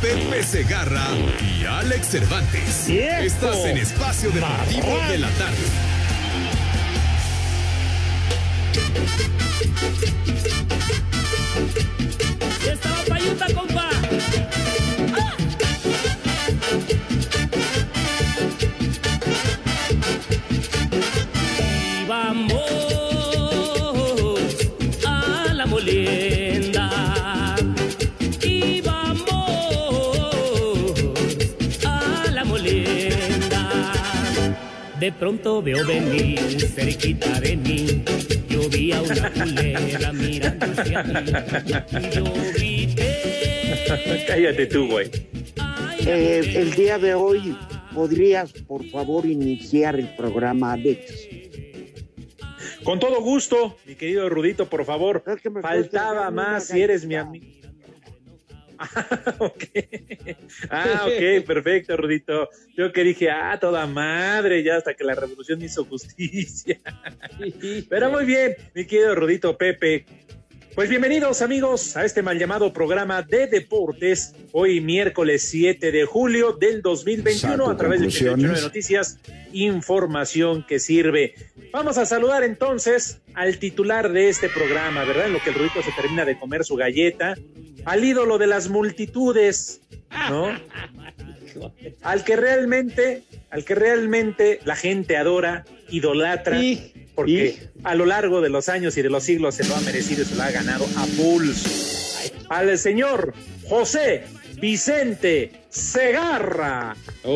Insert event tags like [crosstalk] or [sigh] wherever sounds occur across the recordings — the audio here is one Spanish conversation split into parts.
Pepe Segarra y Alex Cervantes. Estás en Espacio Deportivo de la Tarde. Ya estaba payuta, compa. De pronto veo venir cerquita de mí. Yo vi a una culera mirando hacia mí. Y yo grité. [laughs] Cállate tú, güey. "Ay, Eh, el día de hoy, ¿podrías, por favor, iniciar el programa, Alex? Con todo gusto, mi querido Rudito, por favor. Es que me Faltaba más si eres mi amigo. Ah, [laughs] ok. Ah, ok, perfecto, Rudito. Yo que dije, ah, toda madre, ya hasta que la revolución hizo justicia. [laughs] Pero muy bien, mi querido Rudito Pepe. Pues bienvenidos amigos a este mal llamado programa de deportes, hoy miércoles 7 de julio del 2021 Saco a través de conclusiones. 89 Noticias, información que sirve. Vamos a saludar entonces al titular de este programa, ¿verdad? En lo que el Rudito se termina de comer su galleta, al ídolo de las multitudes, ¿no? Al que realmente, al que realmente la gente adora, idolatra, porque a lo largo de los años y de los siglos se lo ha merecido y se lo ha ganado a pulso. Al señor José Vicente Segarra. [laughs]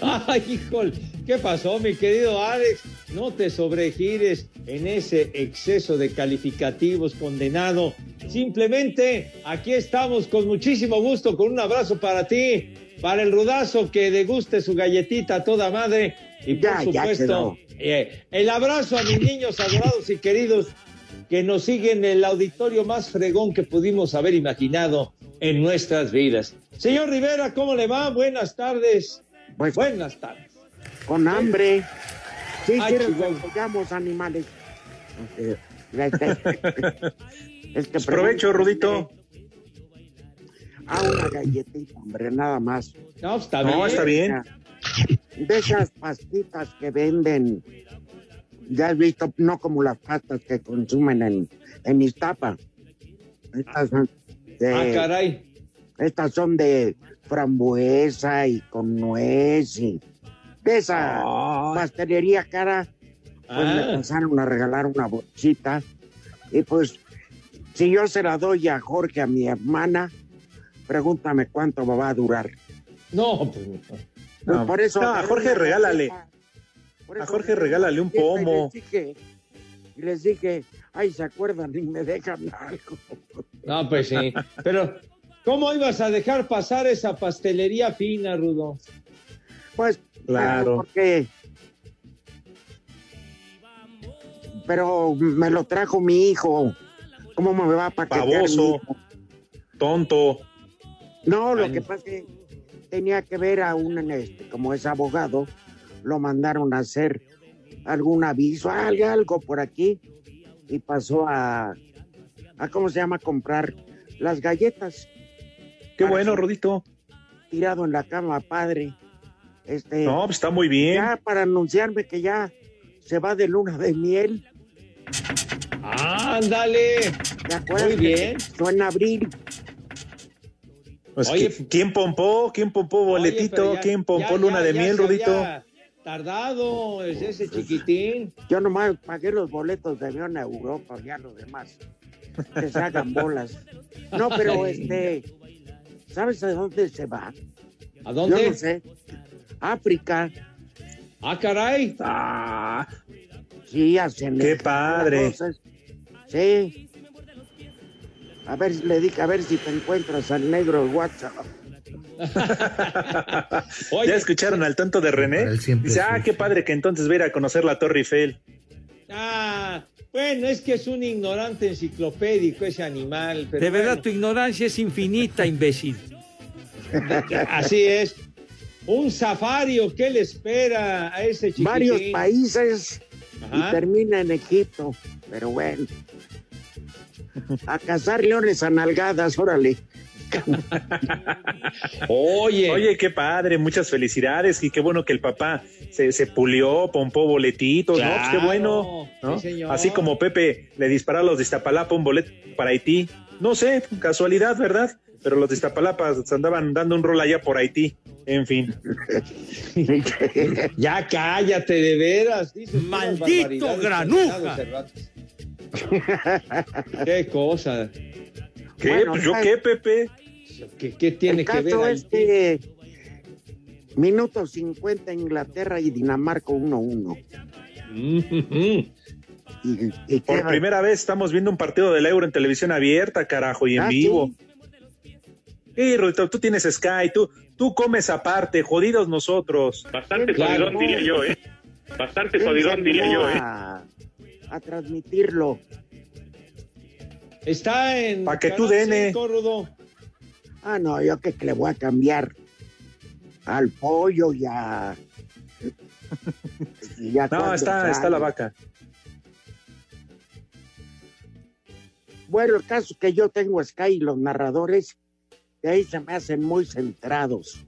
Ay, híjole, ¿qué pasó, mi querido Alex? No te sobregires en ese exceso de calificativos condenado. Simplemente aquí estamos con muchísimo gusto, con un abrazo para ti, para el rudazo que deguste su galletita a toda madre y por Ya, ya supuesto eh, el abrazo a mis niños adorados y queridos que nos siguen en el auditorio más fregón que pudimos haber imaginado en nuestras vidas. Señor Rivera, ¿cómo le va? Buenas tardes. Pues Buenas tardes. Con hambre. Sí, Ay, quieres Chihuahua. que animales. [laughs] Este, es que Pues provecho, Rudito. A una galletita, hombre, nada más. No, está No, bien. está bien. De esas pastitas que venden, ya has visto, no como las pastas que consumen en, en Iztapa. Estas son de, Ah, caray. estas son de frambuesa y con nuez y de esa pastelería cara, pues me Ah, pasaron a regalar una bolsita y pues si yo se la doy a Jorge, a mi hermana, pregúntame cuánto me va a durar. no, pues. Pues No. por eso No, a Jorge regálale. Por A Jorge regálale un galleta y pomo. les dije- Y les dije, ay, ¿se acuerdan? Y me dejan algo. No, pues sí. Pero, ¿cómo ibas a dejar pasar esa pastelería fina, Rudo? Pues, Claro. Porque... Pero me lo trajo mi hijo. ¿Cómo me va a paquetear? hijo? Tonto. No, lo Ay, que pasa es que tenía que ver a un, este, como es abogado, lo mandaron a hacer algún aviso, algo, algo por aquí, y pasó a, a, ¿cómo se llama?, comprar las galletas, Qué bueno, Rudito. tirado en la cama, padre. Este, No, pues está muy bien. ya para anunciarme que ya se va de luna de miel. Ándale. ¿Te acuerdas? Muy bien. Fue en abril. Pues, Oye, ¿qui- ¿quién pompó? ¿Quién pompó boletito? ya- ¿Quién pompó ya- luna ya- de ya miel, Rudito? Tardado, es ese chiquitín. Yo nomás pagué los boletos de avión a Europa, ya los demás. Que se hagan [laughs] bolas. No, pero este. ¿Sabes a dónde se va? ¿A Yo dónde? no sé. África. Ah, caray. Ah, Sí, hacen. Qué padre. cosas. Sí. A ver, le dije, a ver si te encuentras al negro WhatsApp. [laughs] Oye, ¿Ya escucharon al tonto de René? Dice, ah, qué padre que entonces va a ir a conocer la Torre Eiffel. Ah, bueno, es que es un ignorante enciclopédico ese animal. Pero De verdad, bueno, tu ignorancia es infinita, imbécil. [laughs] así es. Un safario, ¿qué le espera a ese chiquitín? Varios países Ajá. y termina en Egipto. Pero bueno. A cazar leones a nalgadas, órale. [laughs] Oye, Oye, qué padre, muchas felicidades y qué bueno que el papá se, se pulió, pompó boletitos, ¿no? Pues qué bueno, ¿no? sí, señor. Así como Pepe le disparó a los de Iztapalapa un boleto para Haití. No sé, casualidad, ¿verdad? Pero los de Iztapalapa se andaban dando un rol allá por Haití. En fin. [laughs] ya cállate, de veras. dices Maldito granuja. Qué cosa. ¿Qué? Bueno, Pues, ¿Yo qué, Pepe? ¿Qué, qué tiene El que ver ahí? es que minuto 50 Inglaterra y Dinamarca 1-1. Mm, Y, y Por queda- primera vez estamos viendo un partido del Euro en televisión abierta, carajo, y en Ah, vivo. sí. Rudito, tú tienes Sky, tú, tú comes aparte, jodidos nosotros. Bastante Claro. jodidón, diría yo, ¿eh? Bastante ¿Quién se jodidón, diría yo, ¿eh? a, a transmitirlo. Está en. Pa' que tú, Dene. cinco. Ah, no, yo que le voy a cambiar al pollo y a... [laughs] y a No, está, está la vaca. Bueno, el caso es que yo tengo Sky y los narradores, de ahí se me hacen muy centrados.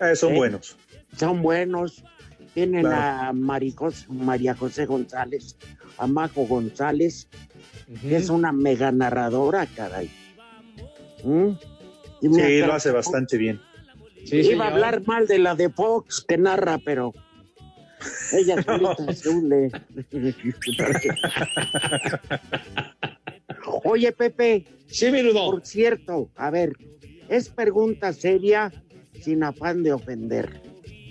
Eh, son ¿Eh? buenos. Son buenos. Tienen Claro. a Maricos- María José González, a Majo González, que es una mega narradora, caray. ¿Mm? Y Sí, lo hace bastante bien. Sí, Iba señor. a hablar mal de la de Fox que narra, pero ella [laughs] solita se hunde. [laughs] [laughs] Oye, Pepe, Sí, mi Rudo. por cierto, a ver, es pregunta seria sin afán de ofender.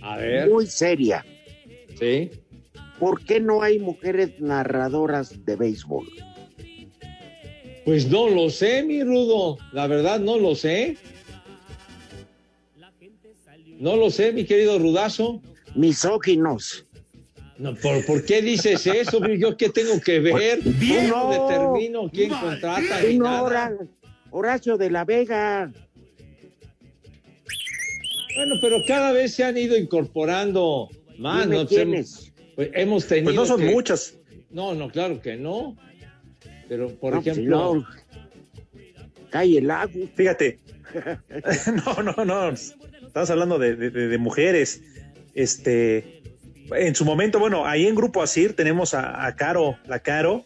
A ver. Muy seria. Sí. ¿Por qué no hay mujeres narradoras de béisbol? Pues no lo sé, mi Rudo. La verdad, no lo sé. No lo sé, mi querido Rudazo. Misóginos. No, ¿por, por qué dices eso? ¿Yo qué tengo que ver? Bien. No No. determino quién contrata Sí, ni no, nada. Hora- Horacio de la Vega. Bueno, pero cada vez se han ido incorporando más. ¿no? Pues hemos, quiénes. pues hemos tenido. Pues no son que- muchas. No, no, claro que no. Pero, por No, pues, ejemplo. no. Cae el agua. Fíjate. [laughs] [laughs] no, no, no. Estamos hablando de- de mujeres. Este, en su momento, bueno, ahí en Grupo Asir tenemos a, a Caro, la Caro,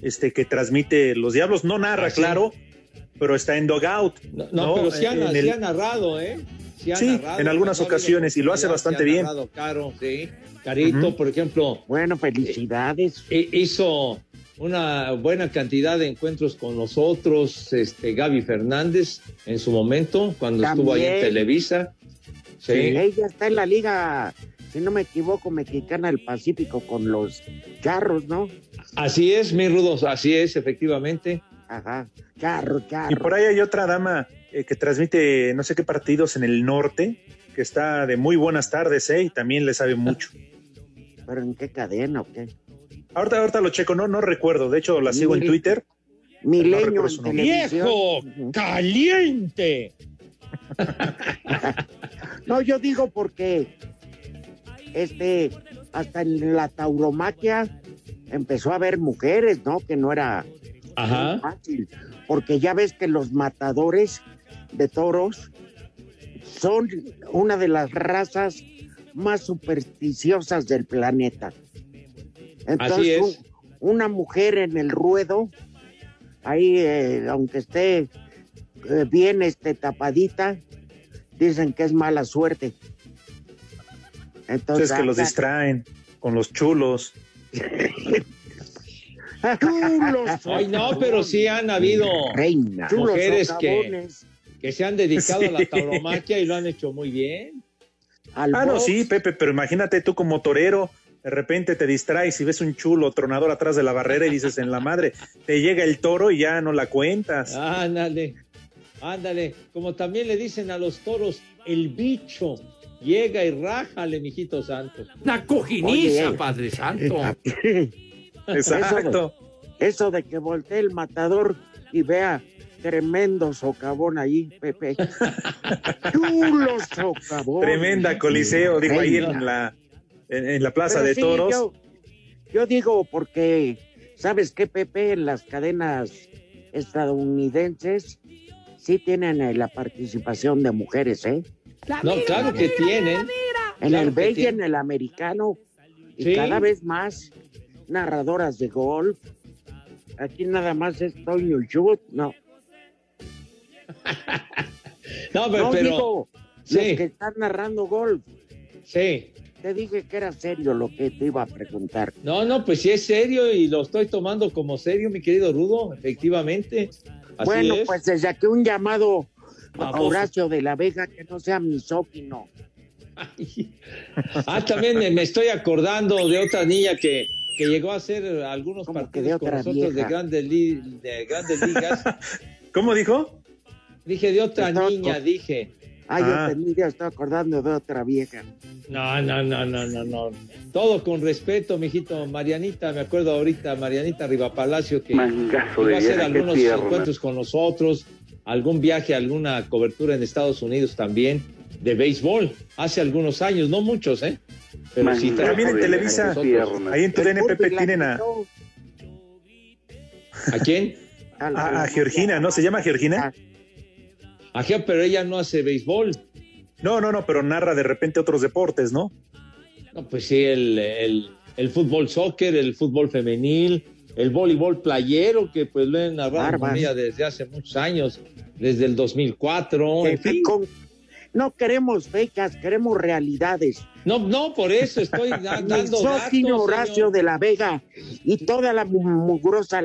este, que transmite Los Diablos. No narra, Ah, sí. claro, pero está en Dogout. No, no, pero sí, sí el- ha narrado, ¿eh? ha Sí, narrado, en algunas ocasiones, y lo hace bastante sí ha bien. narrado Caro, sí. Carito, por ejemplo, Bueno, felicidades. hi- hizo una buena cantidad de encuentros con nosotros, este Gaby Fernández, en su momento, cuando estuvo ahí en. Televisa. Sí. Ella está en la liga, si no me equivoco, mexicana del Pacífico con los charros, ¿no? Así es, mi Rudos, así es, efectivamente. Ajá. Charro, Y charro. por ahí hay otra dama eh, que transmite no sé qué partidos en el norte, que está de muy buenas tardes, ¿eh? Y también le sabe mucho. ¿Pero en qué cadena o qué? Ahorita, ahorita lo checo, no, no recuerdo. De hecho, la sigo en. Twitter. Milenio en televisión. ¡Viejo! ¡Caliente! [laughs] [laughs] No, yo digo porque este hasta en la tauromaquia empezó a haber mujeres, ¿no? Que no era Ajá. fácil, porque ya ves que los matadores de toros son una de las razas más supersticiosas del planeta. Así es. un- una mujer en el ruedo, ahí, eh, aunque esté eh, bien este, tapadita, dicen que es mala suerte. Entonces, es que los distraen con los chulos. chulos. [laughs] Ay, no, pero sí han habido mujeres que, que, se han dedicado a la tauromaquia y lo han hecho muy bien. ah, no, sí, Pepe, pero imagínate tú como torero, de repente te distraes y ves un chulo tronador atrás de la barrera y dices en la madre, te llega el toro y ya no la cuentas. Ándale, ándale, como también le dicen a los toros, el bicho. Llega y rájale, mijito santo. La cojiniza, Padre Santo. [laughs] Exacto. Eso de, que voltee el matador y vea tremendo socavón ahí, Pepe. [laughs] Chulo socavón. Tremenda coliseo, dijo ahí en la, en, la plaza de toros. Yo, digo porque, ¿sabes qué, Pepe? En las cadenas estadounidenses sí tienen eh, la participación de mujeres, ¿eh? No, claro que tienen. En el belga, en el americano, y cada vez más narradoras de golf. Aquí nada más es Toño Shoot, no. [laughs] no, pero, Digo, los que están narrando golf. Sí. Te dije que era serio lo que te iba a preguntar. No, no, pues sí es serio y lo estoy tomando como serio, mi querido Rudo, efectivamente. bueno, pues desde que un llamado a Horacio de la Vega que no sea misógino. ah, también me estoy acordando de otra niña que que llegó a hacer algunos partidos con nosotros de grandes, de grandes ligas. [laughs] ¿Cómo dijo? Dije de otra niña, dije. Ah, yo ah. tenía, estoy acordando de otra vieja. No, no, no, no, no, no. Todo con respeto, mijito. Marianita, me acuerdo ahorita, Marianita Palacio que Mangazo iba a hacer algunos encuentros con nosotros, algún viaje, alguna cobertura en Estados Unidos también, de béisbol, hace algunos años, no muchos, ¿eh? Pero sí, también en Televisa, ahí en tu DNPP tienen a... ¿A quién? A, Georgina, ¿no? ¿Se llama Georgina? Ajá, pero ella no hace béisbol. No, no, no, pero narra de repente otros deportes, ¿no? No, pues sí, el, el, fútbol soccer, el fútbol femenil, el voleibol playero, que pues lo he narrado desde hace muchos años, desde el 2004. En fin. No queremos fechas, queremos realidades. No, no, por eso estoy [laughs] dando datos, Horacio de la Vega y toda la mugrosa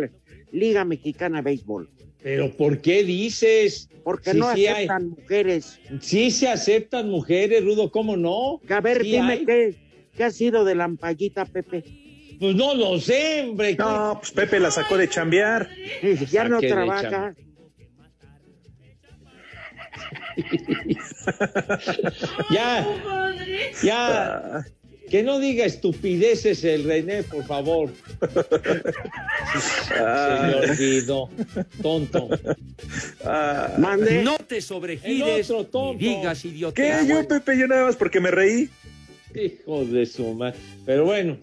Liga Mexicana de Béisbol. Pero ¿por qué dices? Porque no aceptan mujeres. Sí se aceptan mujeres, Rudo, ¿cómo no? A ver, dime qué, qué ha sido de la ampallita, Pepe. Pues no lo sé, hombre. No, pues Pepe la sacó de chambear. Ya no trabaja. [laughs] ya, ya. Que no diga estupideces el René, por favor. [laughs] Se me olvidó. Tonto. Ah. No te sobregires y digas idiota. ¿Qué? Yo, Pepe, yo nada más porque me reí. Hijo de su madre. Pero bueno.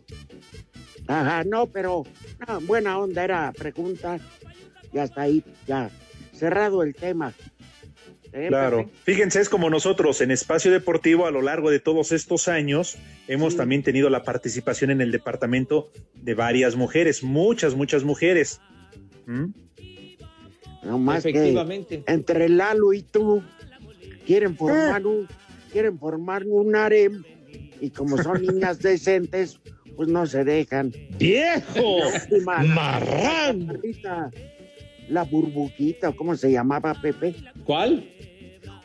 Ajá, no, pero buena onda era pregunta. Ya está ahí, ya. Cerrado el tema. Claro. Fíjense, es como nosotros en Espacio Deportivo a lo largo de todos estos años hemos también tenido la participación en el departamento de varias mujeres, muchas, muchas mujeres. ¿Mm? No más Efectivamente. entre Lalo y tú quieren formar ah. un quieren formar un harem y como son [laughs] niñas decentes, pues no se dejan. ¡Viejo! ¡Marrán! La burbujita, ¿cómo se llamaba, Pepe? ¿Cuál?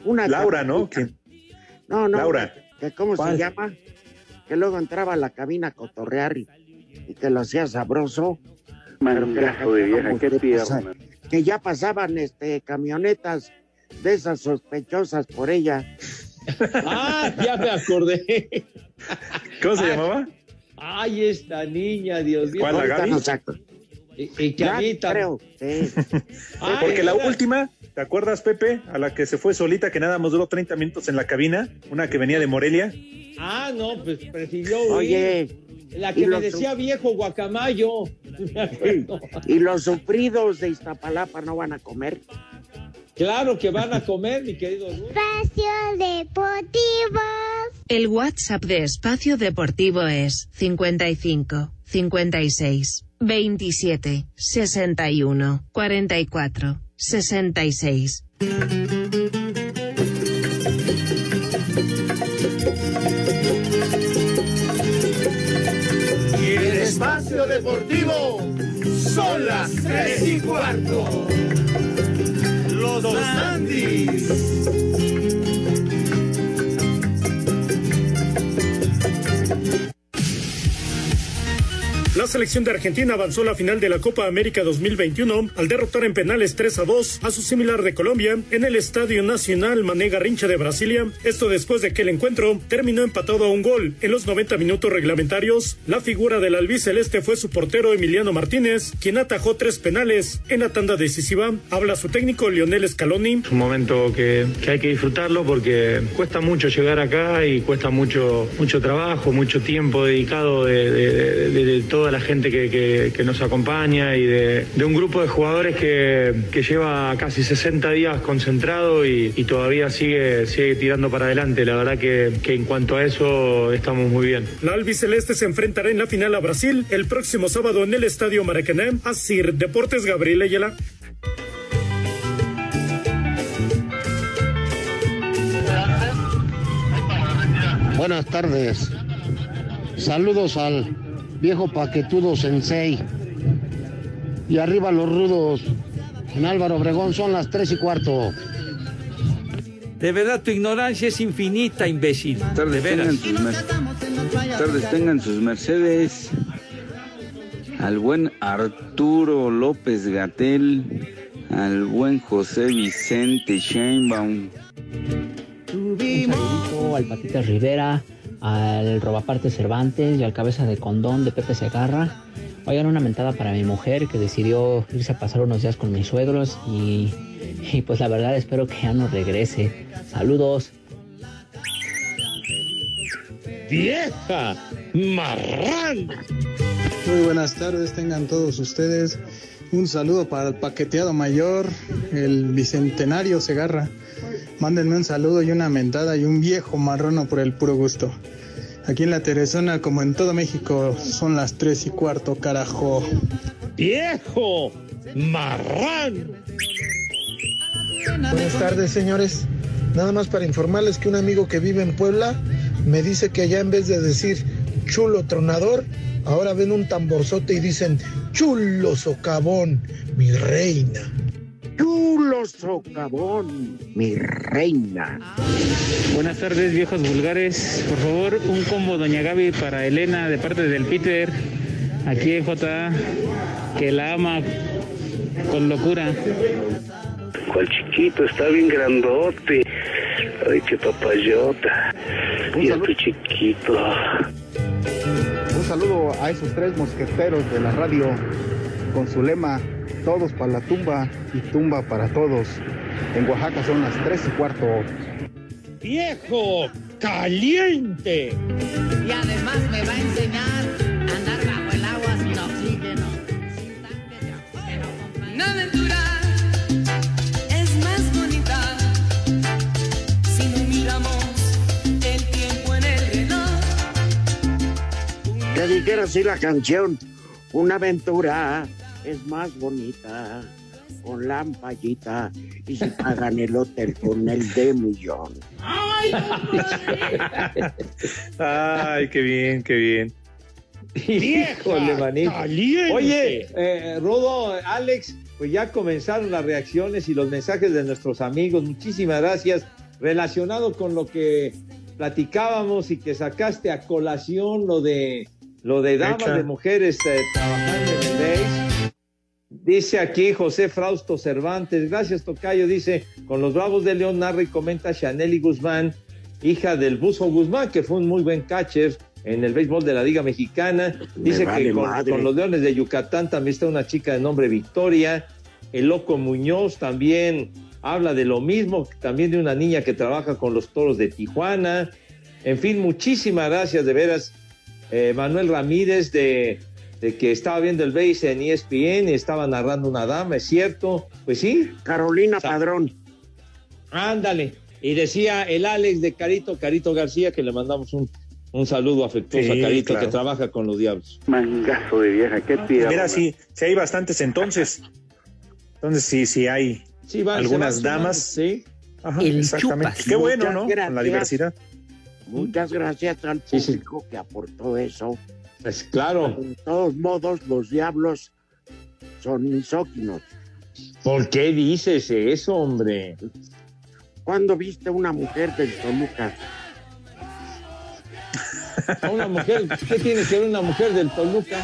Una Laura, ¿no? No, no. Laura. ¿Cómo se llama? Que luego entraba a la cabina a cotorrear y, que lo hacía sabroso. De vieja, qué pierna. Que ya pasaban este camionetas de esas sospechosas por ella. [laughs] ah, ya me acordé. ¿Cómo se llamaba? Ay, esta niña, Dios mío. ¿Cuál, la Gaby? Y, y que a mí creo, sí. [laughs] Porque la última, ¿Te acuerdas, Pepe? A la que se fue solita, que nada más duró 30 minutos en la cabina, una que venía de Morelia. Ah, no, pues prefirió Oye. La que me decía viejo guacamayo. [laughs] y los sufridos de Iztapalapa no van a comer. Claro que van a comer, mi querido Espacio Deportivo. El WhatsApp de Espacio Deportivo es 55 56 27 61 44 66. Y el espacio deportivo son las tres y cuarto. Los Andis. La selección de Argentina avanzó a la final de la Copa América 2021 al derrotar en penales 3 a 2 a su similar de Colombia en el Estadio Nacional Mané Garrincha de Brasilia. Esto después de que el encuentro terminó empatado a un gol. En los 90 minutos reglamentarios, la figura del albiceleste fue su portero Emiliano Martínez, quien atajó tres penales en la tanda decisiva. Habla su técnico Lionel Scaloni. Un momento que, hay que disfrutarlo porque cuesta mucho llegar acá y cuesta mucho, mucho trabajo, mucho tiempo dedicado de, de, de, de toda la gente que, que, que nos acompaña y de, de, un grupo de jugadores que, que lleva casi 60 días concentrado y, y, todavía sigue, sigue tirando para adelante. La verdad que, que en cuanto a eso estamos muy bien. La albiceleste se enfrentará en la final a Brasil el próximo sábado en el Estadio Maracaná. Asir Deportes Gabriel Ayala. Buenas tardes. Saludos al viejo paquetudo sensei. Y arriba los rudos. En Álvaro Obregón son las tres y cuarto. De verdad, tu ignorancia es infinita, imbécil. Tardes de veras. Tengan sus tardes tengan sus Mercedes. Al buen Arturo López Gatel. Al buen José Vicente Sheinbaum. Un saludito al Patita Rivera, al Robaparte Cervantes y al Cabeza de Condón de Pepe Segarra. Oigan, una mentada para mi mujer que decidió irse a pasar unos días con mis suegros y, y pues la verdad espero que ya no regrese. Saludos. ¡Vieja! ¡Marrán! Muy buenas tardes, tengan todos ustedes. Un saludo para el paqueteado mayor, el bicentenario Segarra. Mándenme un saludo y una mentada y un viejo marrono por el puro gusto. Aquí en la Teresona, como en todo México, son las tres y cuarto, carajo. ¡Viejo! ¡Marrán! Buenas tardes, señores. Nada más para informarles que un amigo que vive en Puebla me dice que allá en vez de decir chulo tronador, ahora ven un tamborzote y dicen chulo socavón, mi reina. Chulo socavón, mi reina. Buenas tardes, viejos vulgares. Por favor, un combo Doña Gaby para Elena de parte del Peter, aquí en J, que la ama con locura. ¿Cuál chiquito? Está bien grandote. Ay, qué papayota. Y a tu chiquito. Saludo a esos tres mosqueteros de la radio con su lema todos para la tumba y tumba para todos. En Oaxaca son las tres y cuarto. ¡Viejo! ¡Caliente! Y además me va a enseñar dijera así la canción, una aventura es más bonita con la ampallita y si pagan el hotel con el de millón. ¡Ay! Ay, qué bien, qué bien. Híjole, manito. Oye, eh, Rodo, Alex, pues ya comenzaron las reacciones y los mensajes de nuestros amigos. Muchísimas gracias. Relacionado con lo que platicábamos y que sacaste a colación lo de lo de damas Echa. de mujeres eh, trabajando en el base. Dice aquí José Frausto Cervantes, gracias Tocayo, dice, con los Bravos de León narra y comenta Chaneli Guzmán, hija del Buzo Guzmán, que fue un muy buen catcher en el béisbol de la Liga Mexicana. Dice vale que con, con, los Leones de Yucatán también está una chica de nombre Victoria. El Loco Muñoz también habla de lo mismo, también de una niña que trabaja con los Toros de Tijuana. En fin, muchísimas gracias de veras. Eh, Manuel Ramírez de de que estaba viendo el base en ESPN y estaba narrando una dama, ¿es cierto? Pues sí. Carolina Padrón. Ándale. Y decía el Alex de Carito, Carito García, que le mandamos un Un saludo afectuoso Sí, a Carito claro. que trabaja con los diablos. Mangazo de vieja, qué tira. Mira, sí, sí hay bastantes entonces. Entonces sí, sí hay Sí, van- algunas van damas. Sí. Ajá, El exactamente. chupas. Qué bueno, Muchas ¿no? Con la diversidad. Muchas gracias al público que aportó eso. Pues claro. De todos modos, los diablos son misóginos. ¿Por qué dices eso, hombre? ¿Cuándo viste una mujer del Toluca? A [laughs] una mujer, ¿qué tiene que ver una mujer del Toluca?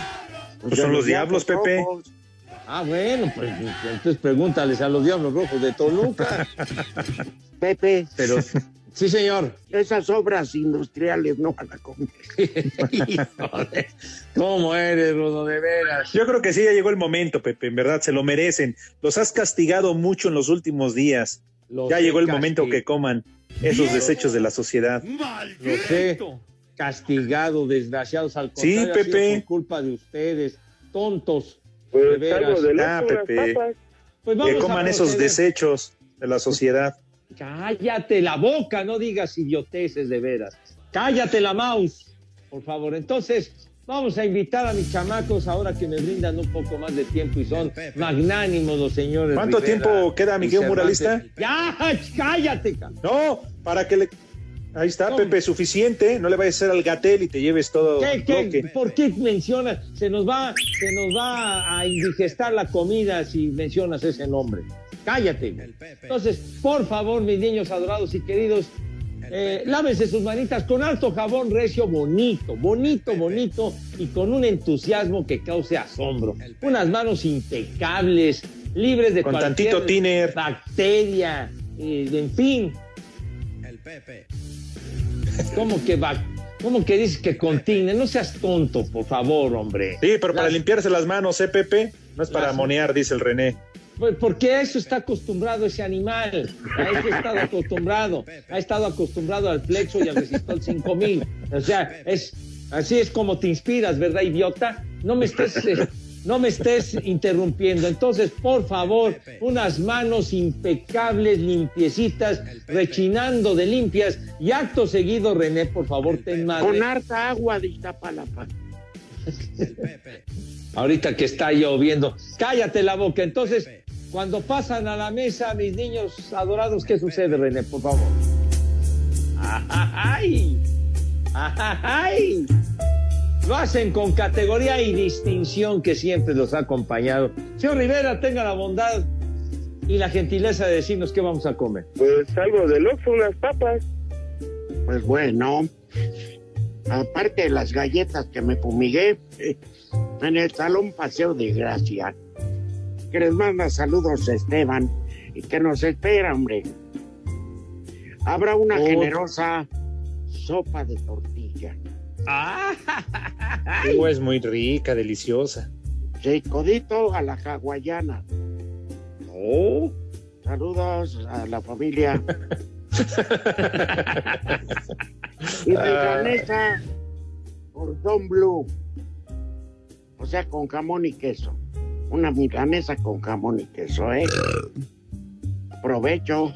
Pues son los diablos, Pepe. rojos. Ah, bueno, pues entonces pregúntales a los diablos rojos de Toluca. Pepe, Pero, [laughs] sí, señor. esas obras industriales no van a comer. [laughs] Híjole, ¿Cómo eres, Rodo, de veras? Yo creo que sí, ya llegó el momento, Pepe. En verdad, se lo merecen. Los has castigado mucho en los últimos días. Los ya llegó el momento que coman esos desechos de la sociedad. Los he castigado, desgraciados al Sí, contrario, ha sido Pepe. por culpa de ustedes, tontos. Pues de veras. de Ah, Pepe. Pues vamos Que a coman esos desechos de la sociedad. Cállate la boca, no digas idioteces de veras. Cállate la mouse, por favor. Entonces, vamos a invitar a mis chamacos ahora que me brindan un poco más de tiempo y son magnánimos los señores. ¿Cuánto Rivera tiempo queda, mi y querido Cervantes. muralista? Ya, cállate. ca- No, para que le. Ahí está, No. Pepe, suficiente. No le vayas a hacer al gatel y te lleves todo ¿Qué, qué? ¿Por qué mencionas? Se nos va, se nos va a indigestar la comida si mencionas ese nombre. Cállate. Entonces, por favor, mis niños adorados y queridos, eh, lávense sus manitas con alto jabón recio, bonito, bonito, bonito y con un entusiasmo que cause asombro. Unas manos impecables, libres de Con cualquier tantito tiner. bacteria, eh, en fin. ¿Cómo que va? ¿Cómo que dices que contine? No seas tonto, por favor, hombre. Sí, pero para limpiarse las manos, ¿eh, Pepe? No es para Las- monear, dice el René. Pues porque a eso está acostumbrado ese animal. A eso ha estado acostumbrado. Ha estado acostumbrado al flexo y al resistol 5000. O sea, es, así es como te inspiras, ¿verdad, idiota? No me estés, eh, no me estés interrumpiendo. Entonces, por favor, unas manos impecables, limpiecitas, rechinando de limpias. Y acto seguido, René, por favor, ten madre. Con harta agua de Iztapalapa. [laughs] Ahorita que está lloviendo. Cállate la boca. Entonces, cuando pasan a la mesa, mis niños adorados, ¿qué sucede, René? Por favor. ¡Ay! ¡Ay! Lo hacen con categoría y distinción que siempre los ha acompañado. Señor Rivera, tenga la bondad y la gentileza de decirnos qué vamos a comer. Pues algo de loco, unas papas. Pues bueno, aparte de las galletas que me fumigué [laughs] en el Salón Paseo de Gracia, que les manda saludos Esteban y que nos espera, hombre. Habrá una Oh. generosa sopa de tortilla. Uh, es muy rica, deliciosa. Sí, codito a la hawaiana. Oh. Saludos a la familia. [laughs] y milanesa por Don Blue. O sea, con jamón y queso. Una milanesa con jamón y queso, ¿eh? Provecho.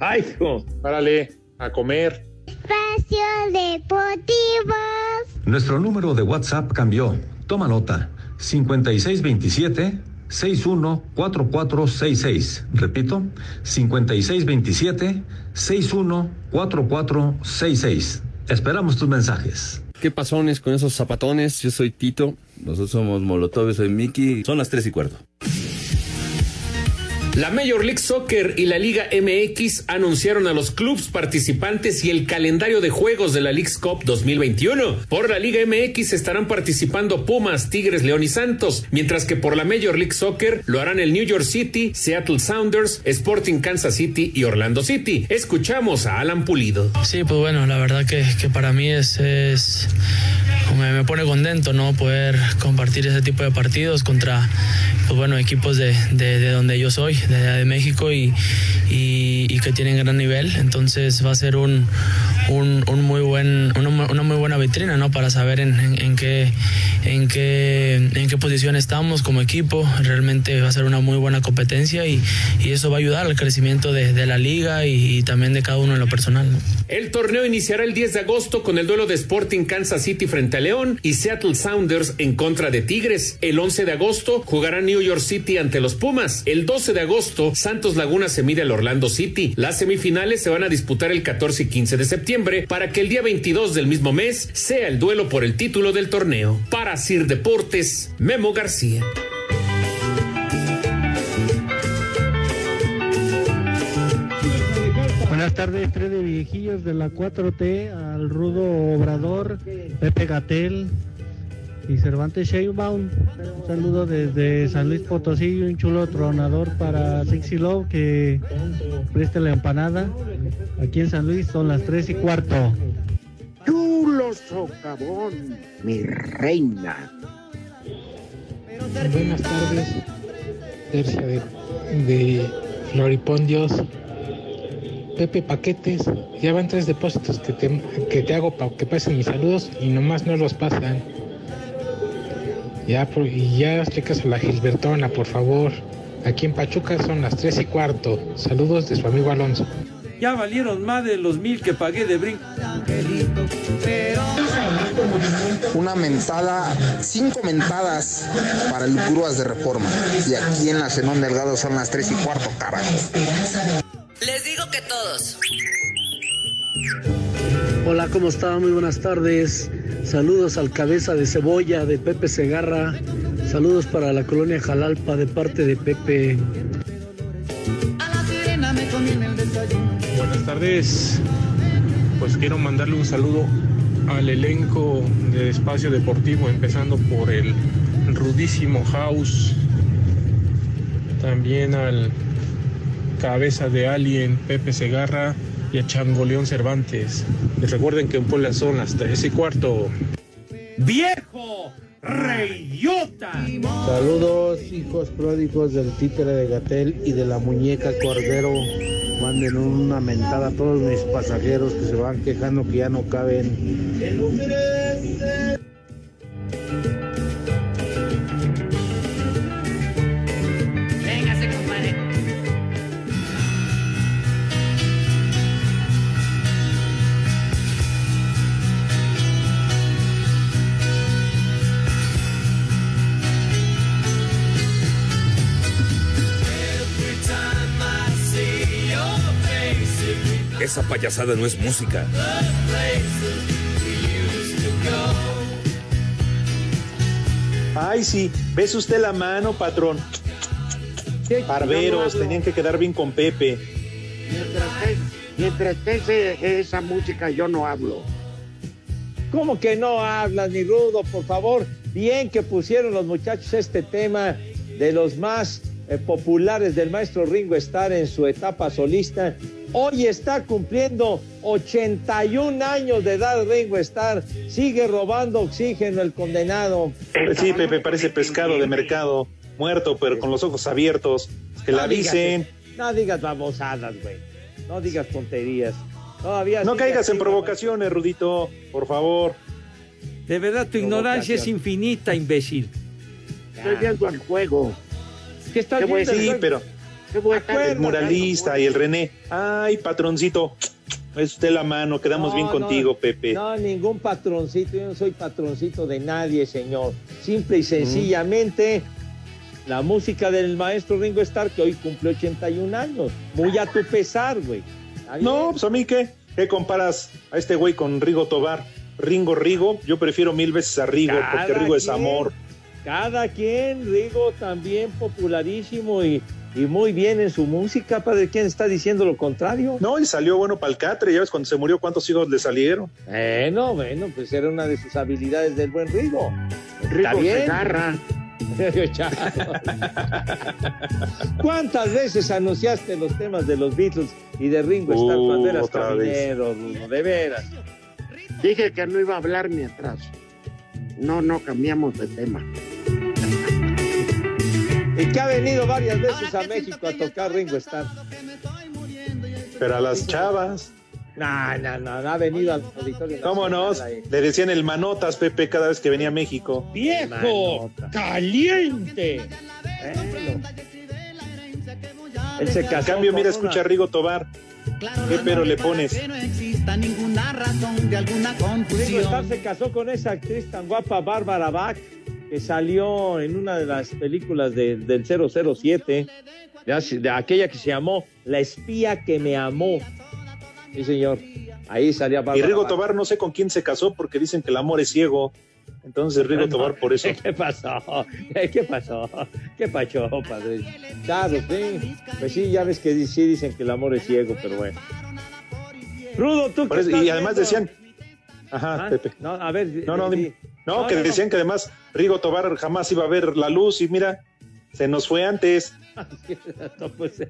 ¡Ay, hijo! Párale, a comer. Espacio Deportivo. Nuestro número de WhatsApp cambió. Toma nota. 5627 614466. Repito, 5627 614466. Esperamos tus mensajes. ¿Qué pasones con esos zapatones? Yo soy Tito. Nosotros somos Molotov, soy Miki. Son las tres y cuarto. La Major League Soccer y la Liga MX anunciaron a los clubes participantes y el calendario de juegos de la League's Cup 2021. Por la Liga MX estarán participando Pumas, Tigres, León y Santos, mientras que por la Major League Soccer lo harán el New York City, Seattle Sounders, Sporting Kansas City y Orlando City. Escuchamos a Alan Pulido. Sí, pues bueno, la verdad que, que para mí es, es me, pone contento, ¿no? Poder compartir ese tipo de partidos contra, pues bueno, equipos de, de donde yo soy, de, México y, y- que tienen gran nivel. Entonces va a ser un, un, muy buen, una, mu- una muy buena vitrina ¿no? para saber en, qué, en, qué, en qué posición estamos como equipo. Realmente va a ser una muy buena competencia y, y eso va a ayudar al crecimiento de, la liga y, también de cada uno en lo personal. El torneo iniciará el 10 de agosto con el duelo de Sporting Kansas City frente a León y Seattle Sounders en contra de Tigres. El 11 de agosto jugará New York City ante los Pumas. El 12 de agosto Santos Laguna se mide al Orlando City. Las semifinales se van a disputar el 14 y 15 de septiembre para que el día 22 del mismo mes sea el duelo por el título del torneo. Para Sir Deportes, Memo García. Buenas tardes, tres de viejillos de la 4T, al Rudo Obrador, Pepe Gatel y Cervantes Sheinbaum. Un saludo desde San Luis Potosí y un chulo tronador para Sexy Love que preste la empanada. Aquí en San Luis son las 3 y cuarto. Chulo socavón, mi reina. Buenas tardes, tercia de, de Floripondios. Pepe Paquetes, ya van tres depósitos que te, que te hago para que pasen mis saludos y nomás no los pasan. Ya, ya caso a la Gilbertona, por favor. Aquí en Pachuca son las tres y cuarto. Saludos de su amigo Alonso. Ya valieron más de los mil que pagué de brinco. Una mentada, cinco mentadas para el Grúas de Reforma. Y aquí en la Zenón Delgado son las tres y cuarto, carajo. Les digo que todos. Hola, ¿cómo está? Muy buenas tardes. Saludos al cabeza de cebolla de Pepe Segarra. Saludos para la colonia Jalalpa de parte de Pepe. Buenas tardes. Pues quiero mandarle un saludo al elenco de Espacio Deportivo, empezando por el rudísimo House, también al cabeza de Alien, Pepe Segarra y a Changoleón Cervantes. Les recuerden que en Puebla son las 3 y cuarto. ¡Viejo! ¡Reyota! Saludos, hijos pródigos del títere de Gatel y de la muñeca Cordero. Manden una mentada a todos mis pasajeros que se van quejando que ya no caben. Esa payasada no es música. Ay, sí, ¿ves usted la mano, patrón? Barberos, tenían que quedar bien con Pepe. Mientras que, mientras que ese- esa música yo no hablo. ¿Cómo que no hablas, ni rudo, por favor? Bien que pusieron los muchachos este tema de los más eh, populares del maestro Ringo Starr en su etapa solista. Hoy está cumpliendo 81 años de edad Ringo Starr. Sigue robando oxígeno el condenado. Sí, Pepe, parece pescado de mercado, muerto, pero con los ojos abiertos. Que la No digas dicen. No digas babosadas, güey. No digas tonterías. Todavía No caigas en provocaciones, Rudito, por favor. De verdad, tu ignorancia es infinita, imbécil. Estoy viendo el juego. ¿Qué estás Qué viendo? sí, pero ¿Qué voy a estar el muralista y el René. Ay, patroncito, es usted la mano, quedamos bien contigo, no, Pepe. No, ningún patroncito, yo no soy patroncito de nadie, señor. Simple y sencillamente, la música del maestro Ringo Starr, que hoy cumple 81 años. Muy a tu pesar, güey. No, pues a mí qué, ¿qué comparas a este güey con Rigo Tobar? Ringo Rigo, yo prefiero mil veces a Rigo, porque Rigo es amor. Cada quien, Rigo también popularísimo y, y muy bien en su música, padre. ¿Quién está diciendo lo contrario? No, y salió bueno para el catre, ya ves cuando se murió cuántos hijos le salieron. Bueno, bueno, pues era una de sus habilidades del buen Rigo. Rigo. Segarra. [laughs] Chao. ¿Cuántas veces anunciaste los temas de los Beatles y de Ringo Starr Uh, cuando eras caminero, Rudo? De veras. Dije que no iba a hablar mientras. No, no cambiamos de tema. Y que ha venido varias veces a México a tocar Ringo Starr. Pero a las chavas. No, no, no, no ha venido al auditorio. ¿Cómo no? Le decían el manotas, Pepe, cada vez que venía a México. ¡Viejo! ¡Caliente! Él se En casó cambio, mira, una- escucha a Rigo Tobar. ¿Qué pero le pones? Que no exista ninguna razón de alguna Ringo confusión. Starr se casó con esa actriz tan guapa, Bárbara Bach, que salió en una de las películas de- del 007, de, de aquella que se llamó La espía que me amó. Sí, señor. Ahí salía Bárbara Y Rigo. Tobar no sé con quién se casó porque dicen que el amor es ciego. Entonces Rigo Tobar por eso. [laughs] ¿Qué pasó? ¿Qué pasó? ¿Qué pasó, padre? Claro, sí. Pues sí, ya ves que sí dicen que el amor es ciego, pero bueno. Rudo, tú eso- y además viendo? decían, ajá, Ah, Pepe. No, a ver. No, no, di- dime. No, No, que no, no. decían que además Rigo Tobar jamás iba a ver la luz y mira, se nos fue antes. [laughs] No, pues,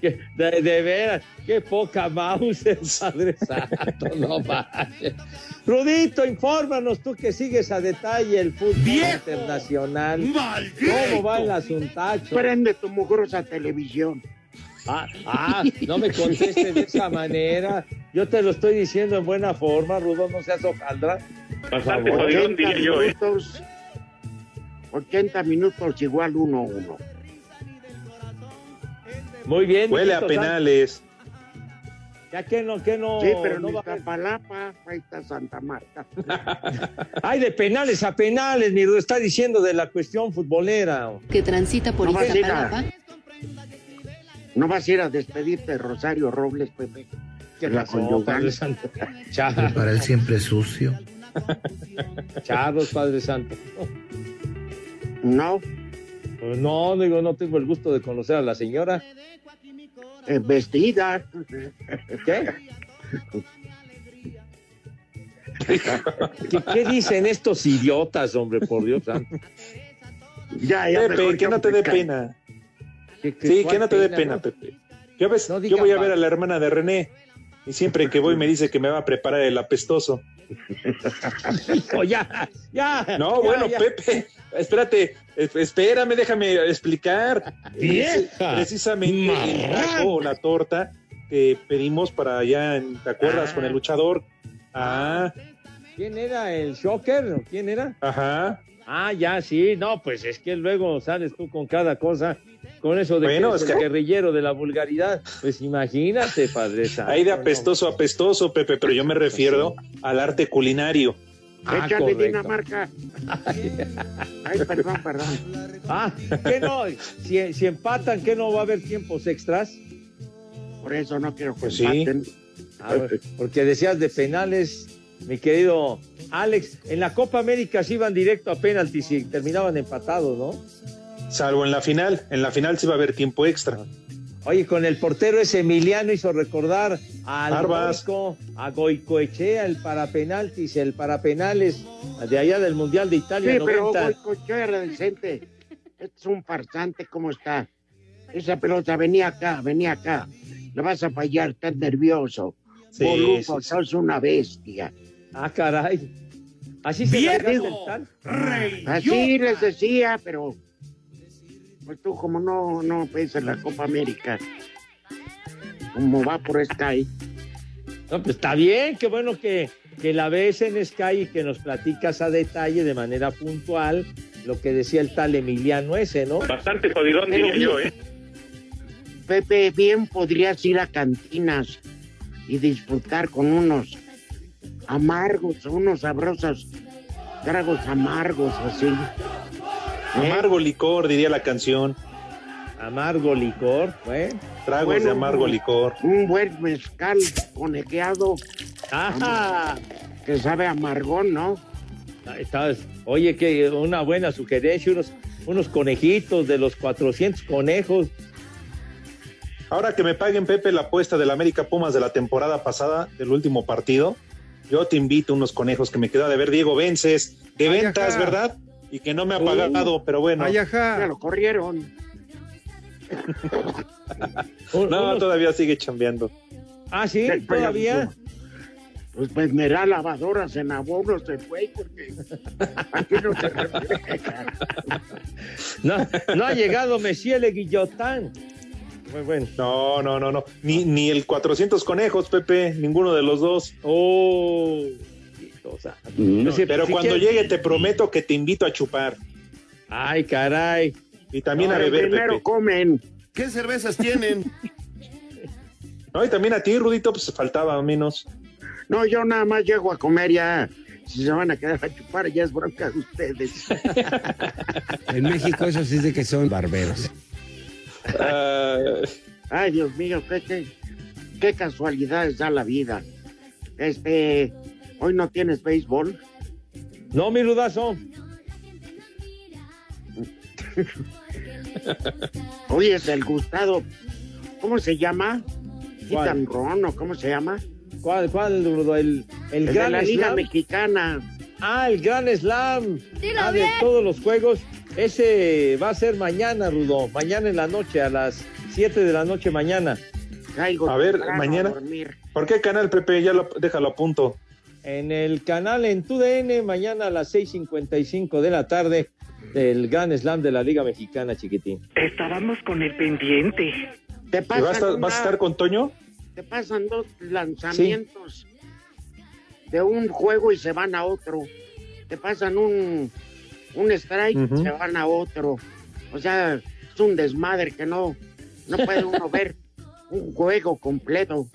que- de, de veras, qué poca mouse, Padre Santo, no manches. Rudito, infórmanos tú que sigues a detalle el fútbol internacional. ¿Cómo va el asuntacho? Prende tu mugrosa televisión. Ah, ah, no me contestes de esa manera. Yo te lo estoy diciendo en buena forma, Rudo, no seas hojaldra. Por Bastante jodidón, 80 diría yo, ¿eh? minutos, 80 minutos igual 1-1. Muy bien. Huele a penales. Ya que no, que no. Sí, pero no va a Iztapalapa, ahí está Santa Marta. [laughs] Ay, de penales a penales, mi Rudo, está diciendo de la cuestión futbolera. que transita por No Iztapalapa. ¿No vas a ir a despedirte de Rosario Robles, Pepe? ¿Qué La pasó. Padre Santo? [laughs] Para él siempre sucio. [laughs] Charlos, Padre Santo. No, Pues no, digo, no tengo el gusto de conocer a la señora. eh, vestida. ¿Qué? ¿Qué, qué dicen estos idiotas, hombre, por Dios santo? Ya, ya. Pepe, que no te dé pena. ¿Qué- qué- Sí, que no te dé pena, no? Pepe. Yo, ves, No yo voy a ver a la hermana de René y siempre que voy me dice que me va a preparar el apestoso. Hijo, [laughs] ya, ya. No, ya, bueno, ya. Pepe, espérate, es- espérame, déjame explicar. Vieja, Precisamente el taco o la torta que pedimos para allá, ¿te acuerdas? Ah. Con el luchador. Ah, ¿Quién era el Shocker? ¿Quién era? ajá. Ah, ya, sí, no, pues es que luego sales tú con cada cosa, con eso de Bueno, que es el que- guerrillero de la vulgaridad. Pues imagínate, padre santo. Ahí de apestoso a apestoso, Pepe, pero yo me refiero al arte culinario. Ah, Échale correcto. Dinamarca. Ay, perdón, perdón. Ah, ¿qué no? Si, si empatan, ¿qué no va a haber tiempos extras? Por eso no quiero que Pues sí. empaten. A ver, porque decías de penales, mi querido Alex, en la Copa América se iban directo a penaltis y terminaban empatados, ¿no? Salvo en la final. En la final sí va a haber tiempo extra. Oye, con el portero ese Emiliano hizo recordar al. Goico, a Goicoechea, el para penaltis, el para penales de allá del Mundial de Italia Sí, pero 90. Goicoechea era decente. Este es un farsante, ¿cómo está? Esa pelota venía acá, venía acá. Le vas a fallar, estás nervioso. Sí, Boludo, sí, sí. sos una bestia. Ah, caray. Así se Bien. Así les decía, pero pues tú como no, no ves en la Copa América, como va por Sky, No, pues está bien, qué bueno que, que la ves en Sky y que nos platicas a detalle de manera puntual lo que decía el tal Emiliano ese, ¿no? Bastante jodidón, diría yo. ¿eh? Pepe, bien podrías ir a cantinas y disfrutar con unos amargos, unos sabrosos tragos amargos así. Amargo licor, diría la canción. Amargo licor, ¿eh? Tragos Bueno, de amargo un- licor. Un buen mezcal conejeado ¡Ajá! que sabe amargón, ¿no? Ahí está. Oye, que una buena sugerencia, unos, unos conejitos de los 400 conejos. Ahora que me paguen, Pepe, la apuesta del América Pumas de la temporada pasada, del último partido, yo te invito unos conejos que me quedó de ver Diego Vences, de Ay, ventas, ajá. ¿verdad? Y que no me ha Uh. pagado, pero bueno. Ay, Ya ajá. lo corrieron. Un- [laughs] No, unos- todavía sigue chambeando. Ah, sí, todavía. Pues venderá lavadoras en abonos el güey, porque aquí no se. [laughs] No, no ha llegado Messier Le Guillotán. Muy bueno. No, no, no, no. Ni, ni el 400 conejos, Pepe, ninguno de los dos. Oh. O sea, no Pero si cuando quieres- llegue te prometo que te invito a chupar. Ay, caray. Y también No, a beber, primero Pepe. comen. ¿Qué cervezas tienen? [laughs] No, y también a ti, Rudito, pues faltaba menos. No, yo nada más llego a comer ya. Si se van a quedar a chupar, ya es bronca de ustedes. [laughs] En México eso sí es de que son barberos. Ay, Dios mío, qué, qué, qué casualidades da la vida. Este, hoy no tienes béisbol. No, mi rudazo. [laughs] Hoy es el gustado. ¿Cómo se llama? ¿Cuál? Ron, ¿o cómo se llama? ¿Cuál, cuál, Rudo? El, el, El de Gran la Liga Slam. Mexicana. Ah, el Gran Slam. Dilo Ah, de bien. todos los juegos. Ese va a ser mañana, Rudo. Mañana en la noche, a las 7 de la noche mañana. A ver, mañana. ¿Por qué canal, Pepe? Ya lo, déjalo a punto. En el canal en TUDN, mañana a las 6.55 de la tarde, del Gran Slam de la Liga Mexicana, chiquitín. Estábamos con el pendiente. Te ¿Y pasan vas, a estar, una- vas a estar con Toño? te pasan dos lanzamientos de un juego y se van a otro. Te pasan un, un strike y se van a otro. O sea, es un desmadre que no, no puede uno [laughs] ver un juego completo.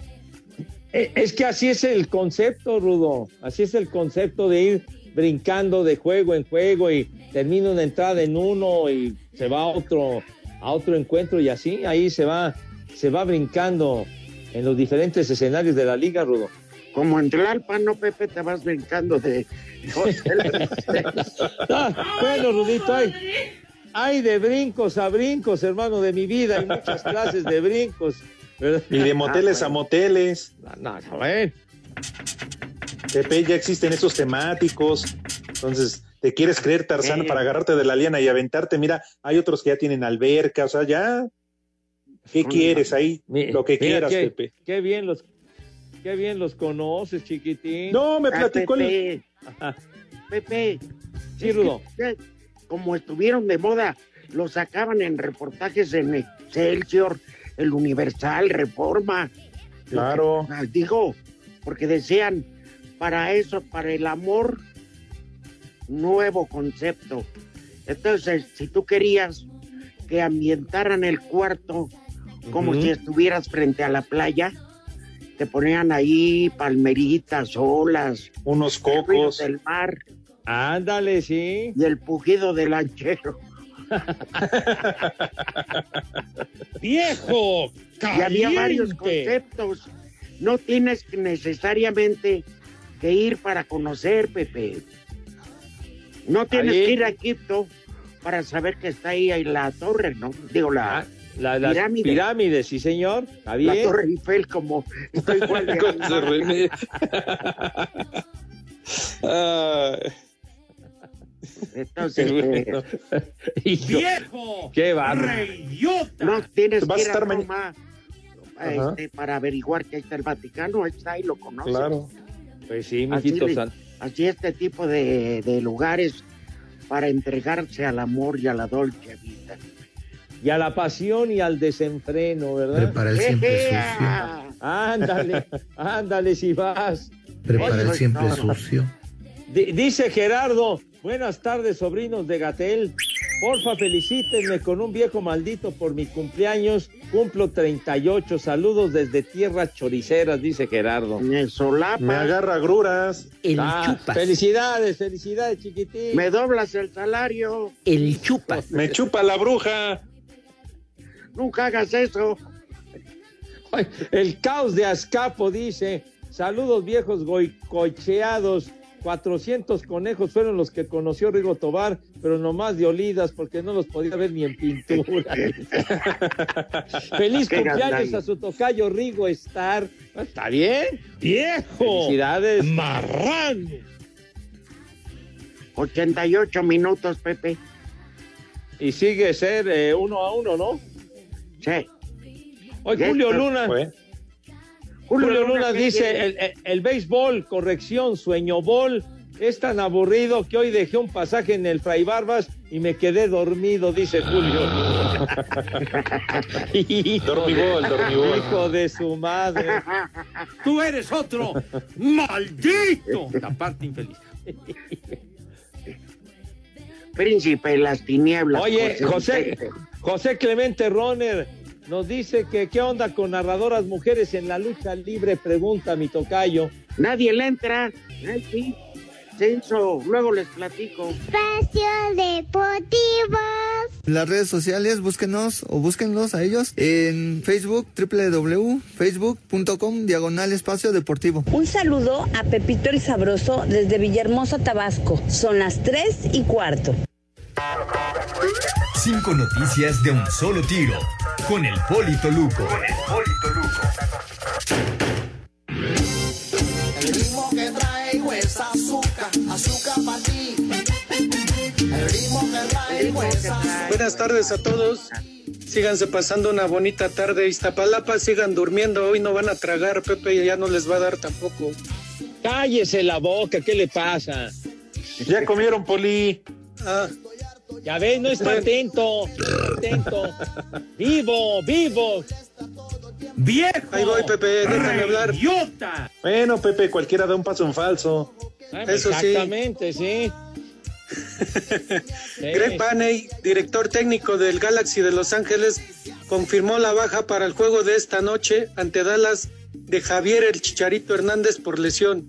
Eh, Es que así es el concepto, Rudo. Así es el concepto de ir brincando de juego en juego y termina una entrada en uno y se va a otro, a otro encuentro y así, ahí se va, se va brincando en los diferentes escenarios de la liga, Rudo. Como en Tlalpan, ¿no, Pepe? Te vas brincando de... [laughs] Ah, bueno, Rudito, hay, hay de brincos a brincos, hermano de mi vida, hay muchas clases de brincos. [laughs] Y de moteles Ah, a moteles. No, no, a ver. Pepe, ya existen esos temáticos. Entonces, ¿te quieres creer Tarzán para agarrarte de la liana y aventarte? Mira, hay otros que ya tienen alberca, o sea, ya. ¿Qué quieres ahí? Lo que Mira, quieras, qué, Pepe. Qué bien los, qué bien los conoces, chiquitín. No, me Ah, platicó el. Pepe, Pepe. Sí, es que, como estuvieron de moda, los sacaban en reportajes en Excelsior, El Universal, Reforma. Claro. Ah, Digo, porque decían, para eso, para el amor, nuevo concepto. Entonces, si tú querías que ambientaran el cuarto como si estuvieras frente a la playa, te ponían ahí palmeritas, olas, unos cocos del mar. Ándale, sí. Y el pujido del lanchero. [laughs] ¡Viejo! Y había varios conceptos. No tienes que necesariamente que ir para conocer, Pepe. No tienes Ahí. que ir a Egipto para saber que está ahí, ahí la torre, ¿no? Digo, la, La, las pirámide. pirámides, sí, señor. La torre Eiffel, como estoy [laughs] igual [laughs] de Entonces, [laughs] eh, [laughs] ¡Viejo! ¡Qué bárbaro! no tienes Vas que ir a estar ma- Roma este, para averiguar que ahí está el Vaticano, ahí está y lo conoces. Claro. Pues sí, Así, mijito san- así este tipo de, de lugares para entregarse al amor y a la dolce vida. Y a la pasión y al desenfreno, ¿verdad? Prepara el siempre ¡Ejea! Ándale, ándale si vas. Prepara el siempre sucio. Di- dice Gerardo, buenas tardes, sobrinos de Gatel. Porfa, felicítenme con un viejo maldito por mi cumpleaños. Cumplo 38. Saludos desde tierras choriceras, dice Gerardo. Solapa. Me agarra gruras. El Ah, chupas. Felicidades, felicidades, chiquitín. Me doblas el salario. El chupas. Me chupa la bruja. Nunca hagas eso. El caos de Azcapo dice, saludos viejos goicocheados, 400 conejos fueron los que conoció Rigo Tobar, pero nomás de olidas porque no los podía ver ni en pintura. [laughs] Feliz Qué cumpleaños gandalla. a su tocayo Rigo Star. ¿Está bien? ¡Viejo! Felicidades. ¡Marrano! 88 minutos, Pepe. Y sigue ser eh, uno a uno, ¿no? Sí. Hoy Julio. Luna. Fue. Julio, Julio Luna Luna, ¿qué dice, el, el- el béisbol, corrección, sueño bol, es tan aburrido que hoy dejé un pasaje en el Fray Barbas y me quedé dormido, dice Julio. Hijo [laughs] Dormibol, de- dormibol. Hijo de su madre. Tú eres otro maldito. La parte infeliz. Príncipe de las tinieblas. Oye, José, Vicente. José Clemente Roner nos dice que qué onda con narradoras mujeres en la lucha libre, pregunta mi tocayo. Nadie le entra. Ay, sí. Censo, luego les platico. Espacio Deportivo. Las redes sociales, búsquenos o búsquenlos a ellos en Facebook, www.facebook.com, diagonal espacio deportivo. Un saludo a Pepito el Sabroso desde Villahermosa, Tabasco. Son las 3 y cuarto. Cinco noticias de un solo tiro. Con el Polito Luco. El ritmo que traigo es azúcar, azúcar para ti. El ritmo que traigo es azúcar. Buenas tardes a todos. Síganse pasando una bonita tarde. Iztapalapa, sigan durmiendo. Hoy no van a tragar, Pepe, ya no les va a dar tampoco. Cállese la boca, ¿qué le pasa? Ya comieron, Poli. Ah, Ya ves, no está atento, atento. Vivo, vivo. ¡Viejo! ahí voy, Pepe, déjame hablar. ¡Idiota! Bueno, Pepe, cualquiera da un paso en falso. Eso sí. Exactamente, sí. [laughs] Sí. Greg Paney, director técnico del Galaxy de Los Ángeles, confirmó la baja para el juego de esta noche ante Dallas de Javier el Chicharito Hernández por lesión.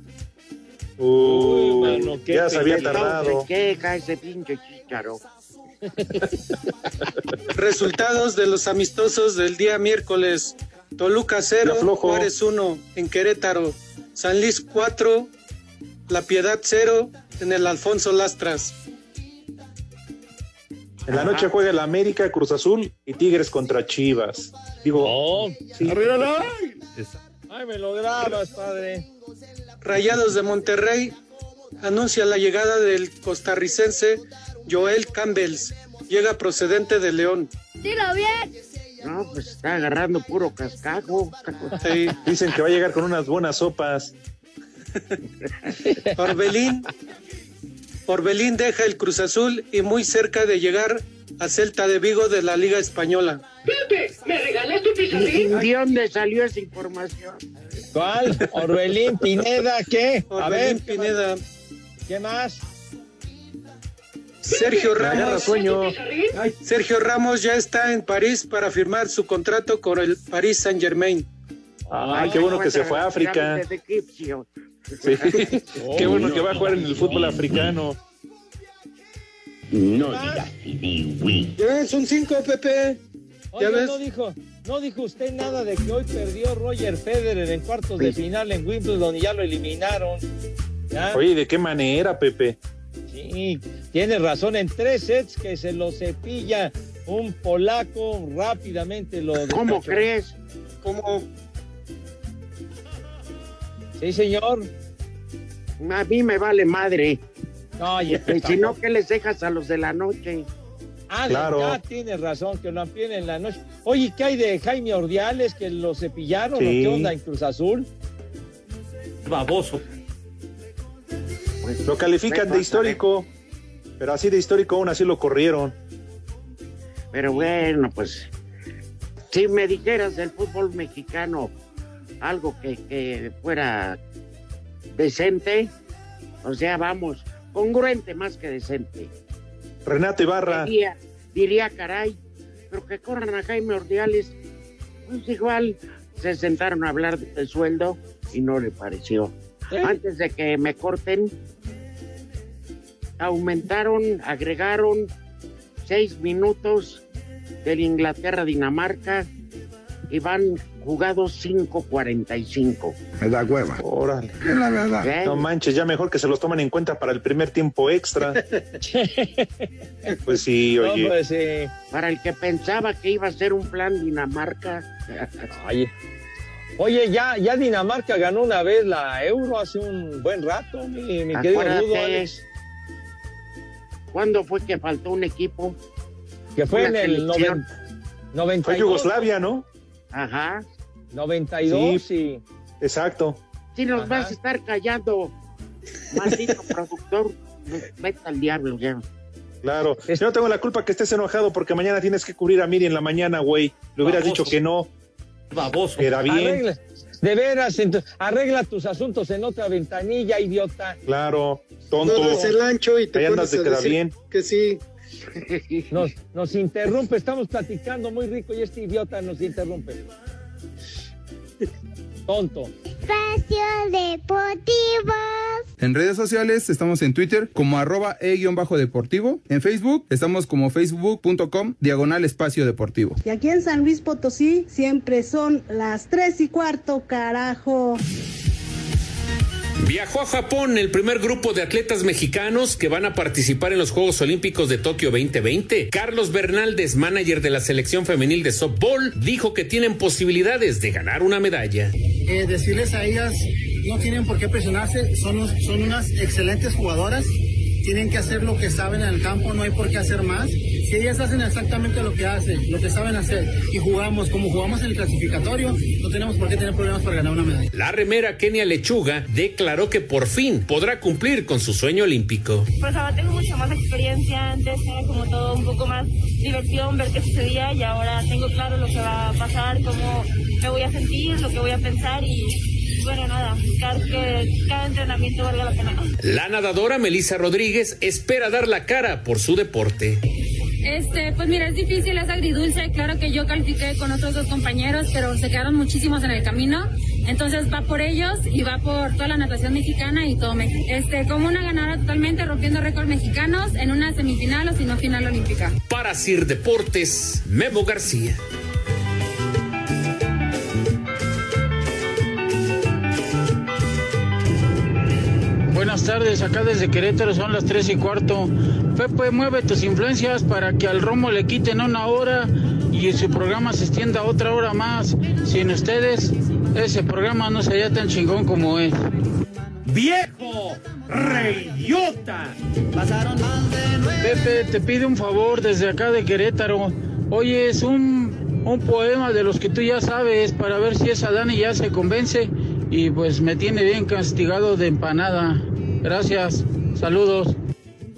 Uy, mano, qué ya se había tardado. Se queja ese pinche chicharo. [laughs] Resultados de los amistosos del día miércoles. Toluca 0, Ya flojo. Juárez 1 en Querétaro. San Luis 4, La Piedad 0 en el Alfonso Lastras. En la noche juega el América, Cruz Azul y Tigres contra Chivas. Digo, Oh, sí. ay, me lo grabas, padre. Rayados de Monterrey anuncia la llegada del costarricense Joel Campbells. Llega procedente de León. Dilo bien. No, pues está agarrando puro cascajo. Sí. dicen que va a llegar con unas buenas sopas. [laughs] Orbelín. Orbelín deja el Cruz Azul y muy cerca de llegar a Celta de Vigo de la Liga Española. Pepe, ¿me regalas tu ¿Y ¿De dónde salió esa información? ¿Cuál? Orbelín Pineda, ¿qué? A Orbelín ver, ¿qué Pineda. más? ¿Qué más? Sergio Ramos. Sergio Ramos ya está en París para firmar su contrato con el Paris Saint Germain. Ay, qué bueno que se fue a África. Sí. [laughs] Qué bueno que va a jugar en el fútbol africano. No Ya son cinco, Pepe. Oye, ves? no dijo, no dijo usted nada de que hoy perdió Roger Federer en cuartos de final en Wimbledon y ya lo eliminaron. ¿Ya? Oye, ¿de qué manera, Pepe? Sí, tiene razón, en tres sets que se lo cepilla un polaco rápidamente lo [laughs] ¿Cómo despachó. crees? ¿Cómo? Sí, señor. A mí me vale madre. No, ya, si no, ¿qué les dejas a los de la noche? Ah, Claro. ya tienes razón, que lo amplíen en la noche. Oye, ¿qué hay de Jaime Ordiales que lo cepillaron? Sí. ¿O qué onda en Cruz Azul? Baboso. Lo califican de histórico, pero así de histórico aún así lo corrieron. Pero bueno, pues, si me dijeras del fútbol mexicano algo que, que fuera decente, o sea, vamos, congruente más que decente. Renato Ibarra, Diría, diría, caray, pero que corran a Jaime Ordiales, pues igual se sentaron a hablar de sueldo y no le pareció. Antes de que me corten, aumentaron, agregaron seis minutos del Inglaterra-Dinamarca y van jugados 5.45. Me da hueva. órale. Es la verdad. ¿Eh? No manches, ya mejor que se los tomen en cuenta para el primer tiempo extra. [laughs] Pues sí, No, oye. pues, eh, Para el que pensaba que iba a ser un plan Dinamarca, Oye, oye, ya, ya Dinamarca ganó una vez la Euro hace un buen rato, mi, mi querido. Rudo Alex, ¿cuándo fue que faltó un equipo? que fue Una en el selección. noven- 92. Fue Yugoslavia, ¿no? Ajá. 92 y Exacto. Si nos vas a estar callando, maldito [laughs] productor, vete al diablo ya. Claro. Yo no tengo la culpa que estés enojado porque mañana tienes que cubrir a Miri en la mañana, güey. Le hubieras dicho que no. Baboso. Era bien. Arregla- de veras, arregla tus asuntos en otra ventanilla, idiota. Claro. Tonto. No das el ancho y te Ahí andas pones de a queda decir bien. que sí. Nos, nos interrumpe, estamos platicando muy rico y este idiota nos interrumpe. Tonto. Espacio Deportivo. En redes sociales estamos en Twitter como arroba e-deportivo. En Facebook estamos como facebook.com diagonal espacio deportivo. Y aquí en San Luis Potosí siempre son las tres y cuarto, carajo. Viajó a Japón el primer grupo de atletas mexicanos que van a participar en los Juegos Olímpicos de Tokio 2020. Carlos Bernaldez, manager de la selección femenil de softball, dijo que tienen posibilidades de ganar una medalla. Eh, decirles a ellas, no tienen por qué presionarse, son, son unas excelentes jugadoras, tienen que hacer lo que saben en el campo, no hay por qué hacer más. Si ellas hacen exactamente lo que hacen, lo que saben hacer, y jugamos como jugamos en el clasificatorio, no tenemos por qué tener problemas para ganar una medalla. La remera Kenia Lechuga declaró que por fin podrá cumplir con su sueño olímpico. Pues ahora tengo mucha más experiencia, antes era como todo un poco más diversión, ver qué sucedía y ahora tengo claro lo que va a pasar, cómo me voy a sentir, lo que voy a pensar y bueno, nada, buscar que cada entrenamiento valga la pena. La nadadora Melissa Rodríguez espera dar la cara por su deporte. Este, pues mira, es difícil, es agridulce. Claro que yo califiqué con otros dos compañeros, pero se quedaron muchísimos en el camino. Entonces va por ellos y va por toda la natación mexicana y todo México. Este, como una ganadora totalmente rompiendo récords mexicanos en una semifinal o si no final olímpica. Para Sir Deportes, Memo García. Tardes, acá desde Querétaro son las 3 y cuarto. Pepe, mueve tus influencias para que al Romo le quiten una hora y su programa se extienda otra hora más. Sin ustedes, ese programa no sería tan chingón como es. ¡Viejo! ¡Reyota! Pasaron más de nueve. Pepe, te pido un favor desde acá de Querétaro. Oye, es un, un poema de los que tú ya sabes para ver si esa Dani ya se convence y pues me tiene bien castigado de empanada. Gracias, saludos.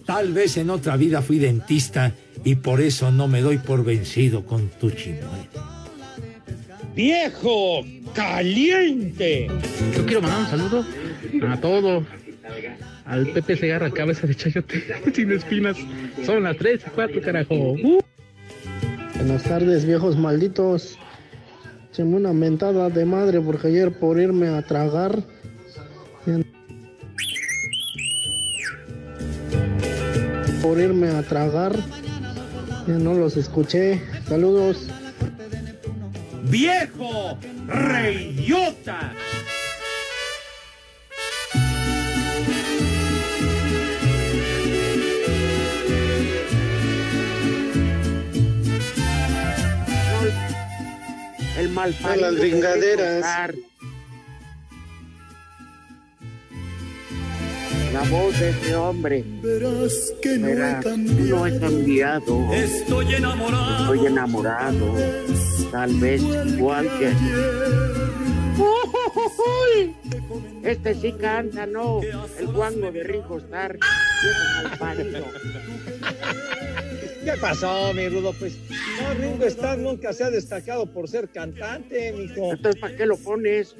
Tal vez en otra vida fui dentista y por eso no me doy por vencido con tu chimuelo. ¡Viejo! ¡Caliente! Yo quiero mandar un saludo a todos. Al Pepe Segarra, cabeza de chayote, [laughs] sin espinas. Son las 3 y 4, carajo. Uh. Buenas tardes, viejos malditos. Echeme una mentada de madre porque ayer por irme a tragar. Por irme a tragar. Ya no los escuché. Saludos. ¡Viejo! ¡Reyota! El mal las bringaderas. La voz de este hombre. Verás que no Verás, he cambiado. no he cambiado. Estoy enamorado. Estoy enamorado. Tal vez igual que ¡Uy! Este sí canta, ¿no? El guango de Ringo Starr. Malparido. ¿Qué pasó, mi Rudo? Pues no, Ringo Starr nunca se ha destacado por ser cantante, mijo. Entonces, ¿para qué lo pones?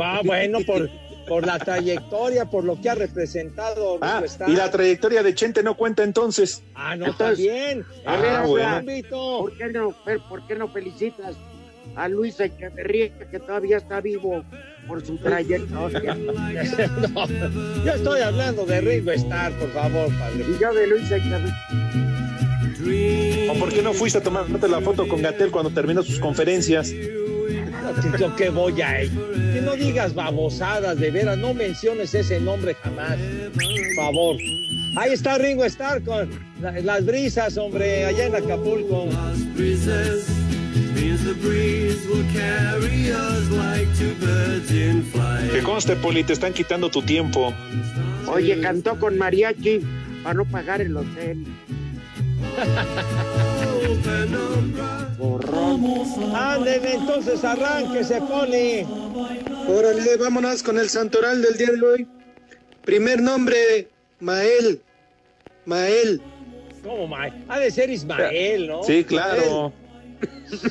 Va, bueno, por, por la trayectoria, por lo que ha representado Ah, y la trayectoria de Chente no cuenta entonces. Ah, no, Entonces, está bien. Ah, A ver, bueno. ámbito. ¿Por qué no, por qué no felicitas a Luis Echeverría, que todavía está vivo por su trayectoria? [laughs] No, yo estoy hablando de Ringo Starr, por favor, padre. Y yo de Luis Echeverría. ¿O por qué no fuiste a tomarte la foto con Gatel cuando terminó sus conferencias? Lo que voy a ir. Que no digas babosadas, de veras, no menciones ese nombre jamás. Por favor. Ahí está Ringo Starr con la- las brisas, hombre, allá en Acapulco. Que conste, Poli, te están quitando tu tiempo. Oye, cantó con mariachi para no pagar el hotel. [laughs] Borrón. Ándeme, entonces arranque, se pone. Órale, vámonos con el santoral del día de hoy. Primer nombre, Mael. Mael. ¿Cómo, Mael? Ha de ser Ismael, ¿no? Sí, claro.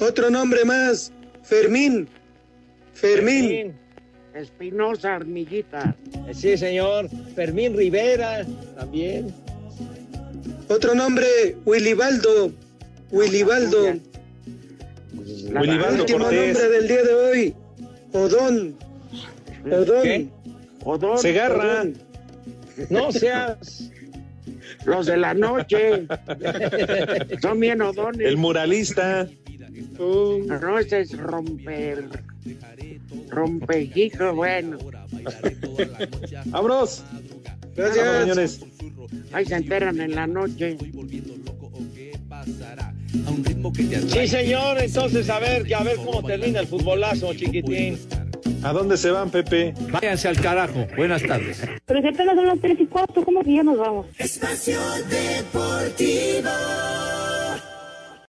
Otro nombre más, Fermín. Fermín. Espinosa Armillita. Sí, señor. Fermín Rivera, también. Otro nombre, Willibaldo. Willibaldo. Willibaldo Último Cortés. nombre del día de hoy, Odón. Odón. ¿Qué? Odón. Segarra. Odón. No seas. Los de la noche. [laughs] Son bien odones. El muralista. No, ese es romper. Rompejico, bueno. Vámonos. Gracias. Vámonos, señores. Ahí se enteran en la noche. Sí, señor. Entonces, a ver, a ver cómo termina el futbolazo, chiquitín. ¿A dónde se van, Pepe? Váyanse al carajo. Buenas tardes. Pero si apenas son las tres y cuarto, ¿cómo que ya nos vamos? Espacio Deportivo.